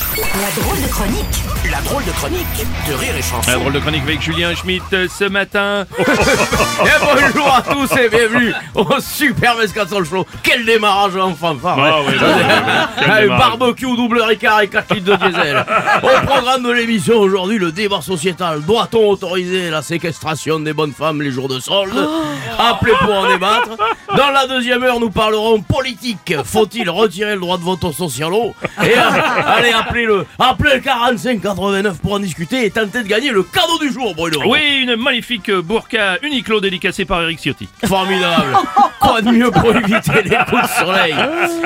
La drôle de chronique La drôle de chronique de Rire et Chanson. Un drôle de chronique avec Julien Schmitt euh, ce matin. Et bonjour à tous et bienvenue au Super Mescaton Show. Quel démarrage en fanfare Ah ouais. oui, oui, oui, oui. Quel Allez, démarrage. barbecue, double ricard et 4 litres de diesel. Au programme de l'émission aujourd'hui, le débat sociétal. Doit-on autoriser la séquestration des bonnes femmes les jours de solde Appelez pour en débattre. Dans la deuxième heure, nous parlerons politique. Faut-il retirer le droit de vote au socialo Et allez, appelez-le. Appelez le 4589 pour en discuter et tenter de gagner le cadeau du jour, Bruno. Oui, une magnifique burqa Uniqlo dédicacée par Eric Ciotti. Formidable Quoi de mieux pour éviter les coups de soleil?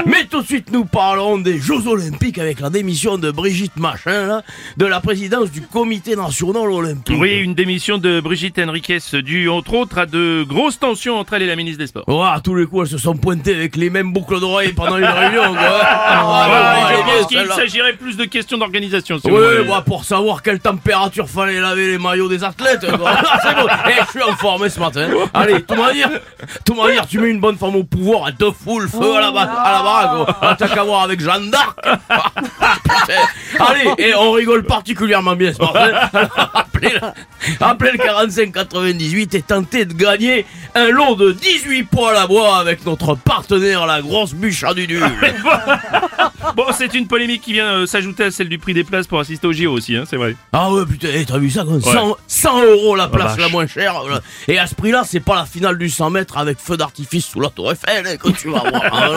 Mais tout de suite, nous parlerons des Jeux Olympiques avec la démission de Brigitte Machin, là, de la présidence du Comité National Olympique. Oui, une démission de Brigitte Henriquez due entre autres à de grosses tensions entre elle et la ministre des Sports. À tous les coups, elles se sont pointées avec les mêmes boucles d'oreilles pendant une réunion, quoi. Ouais, Ah, pense ouais, qu'il s'agirait plus de questions d'organisation. si Oui, moi, pour savoir quelle température fallait laver les maillots des athlètes. quoi. Ah, C'est bon. Eh, je suis en forme ce matin. Allez, tout manière, tout manière, tu mets une bonne femme au pouvoir, elle te fout le feu à la, ba- à la baraque. Ah, T'as qu'à voir avec Jeanne d'Arc. Allez, et on rigole particulièrement bien ce matin. Appelez, le- appelez le 4598 et tentez de gagner un lot de 18 poils à bois avec notre partenaire, la grosse bûche à dudule. Bon, c'est une polémique qui vient euh, s'ajouter à celle du prix des places pour assister au JO aussi, hein, c'est vrai. Ah ouais putain, eh, t'as vu ça quoi 100, 100 euros la place vache. la moins chère. voilà. Et à ce prix-là, c'est pas la finale du 100 mètres avec feu d'artifice sous la tour Eiffel hein, que tu vas voir. Ah,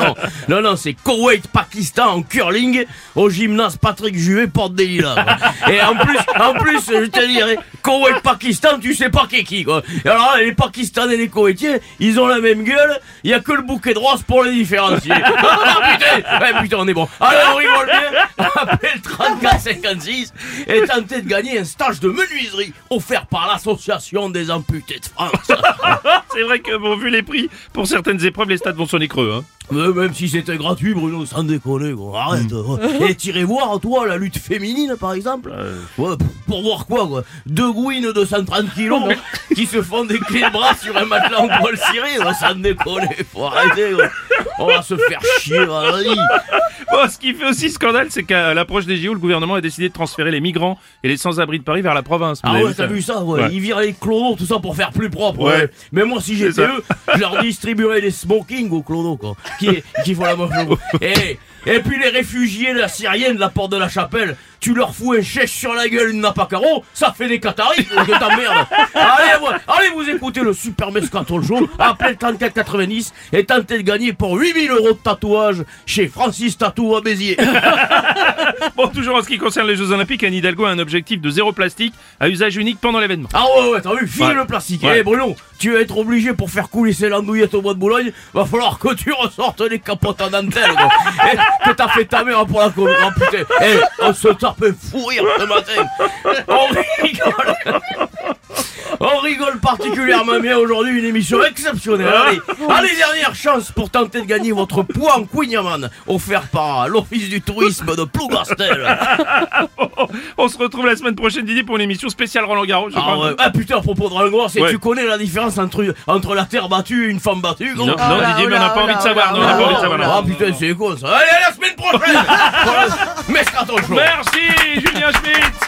non, non, non, c'est Koweït-Pakistan en curling au gymnase Patrick Juvet, porte des Lilas. quoi. Et en plus, en plus, je te dirais, Koweït-Pakistan, tu sais pas qui est qui quoi. Et alors les Pakistanais et les Koweïtiens, ils ont la même gueule, il y a que le bouquet de roses pour les différencier. Ah, putain, ouais, putain, on est bon. Allez, on rigole bien. Appelez le 3456 et tentez de gagner un stage de menuiserie offert par l'association des amputés de France. C'est vrai que bon, vu les prix, pour certaines épreuves, les stades vont sonner creux. Hein. Mais même si c'était gratuit, Bruno, sans déconner, quoi. Arrête. ouais. Et tirez voir, toi, la lutte féminine, par exemple. Ouais, p- pour voir quoi, quoi. Deux gouines de 130 kilos qui se font des clés de bras sur un matelas en poil ciré, ouais, sans déconner. Faut arrêter, quoi. On va se faire chier, vas-y. Bon, ce qui fait aussi scandale, c'est qu'à l'approche des JO, le gouvernement a décidé de transférer les migrants et les sans-abri de Paris vers la province. Ah ouais, t'as vu ça, ouais. Ouais. Ils virent les clodos, tout ça pour faire plus propre. Ouais. Ouais. Mais moi, si j'étais eux, je leur distribuerais des smokings aux clodos, quoi. Qui, qui font la moche. et, et puis les réfugiés de la Syrienne de la porte de la chapelle, tu leur fous un chèche sur la gueule, une nappe à carreaux, ça fait des cataris, que t'emmerdes. allez, ouais, allez vous écouter le Super Mescaton Show, appelez le 3490 et tentez de gagner pour 8000 euros de tatouage chez Francis Tatou à Béziers. Bon, toujours en ce qui concerne les Jeux Olympiques, Anne Hidalgo a un objectif de zéro plastique à usage unique pendant l'événement. Ah ouais, ouais, t'as vu, file Ouais. le plastique. Ouais. Eh Bruno, tu vas être obligé pour faire couler ces landouillettes au bois de Boulogne, va falloir que tu ressortes les capotes en dentelle, quoi. Eh, que t'as fait ta mère pour la com. Oh putain, eh, on se tape fou rire ce matin. On rigole. On rigole particulièrement bien aujourd'hui, une émission exceptionnelle. Allez, allez, dernière chance pour tenter de gagner votre poids en Queen offert par l'Office du tourisme de Plougastel. On se retrouve la semaine prochaine, Didier, pour une émission spéciale Roland Garros, je Ah, crois. ouais. ah putain, à propos de c'est Ouais. tu connais la différence entre, entre la terre battue et une femme battue gros Non, non, là, Didier, oh mais on n'a pas oh envie de savoir. oh non, on là, n'a pas envie de savoir. Ah putain, c'est con ça. Allez, à la semaine prochaine Merci, Julien Schmitt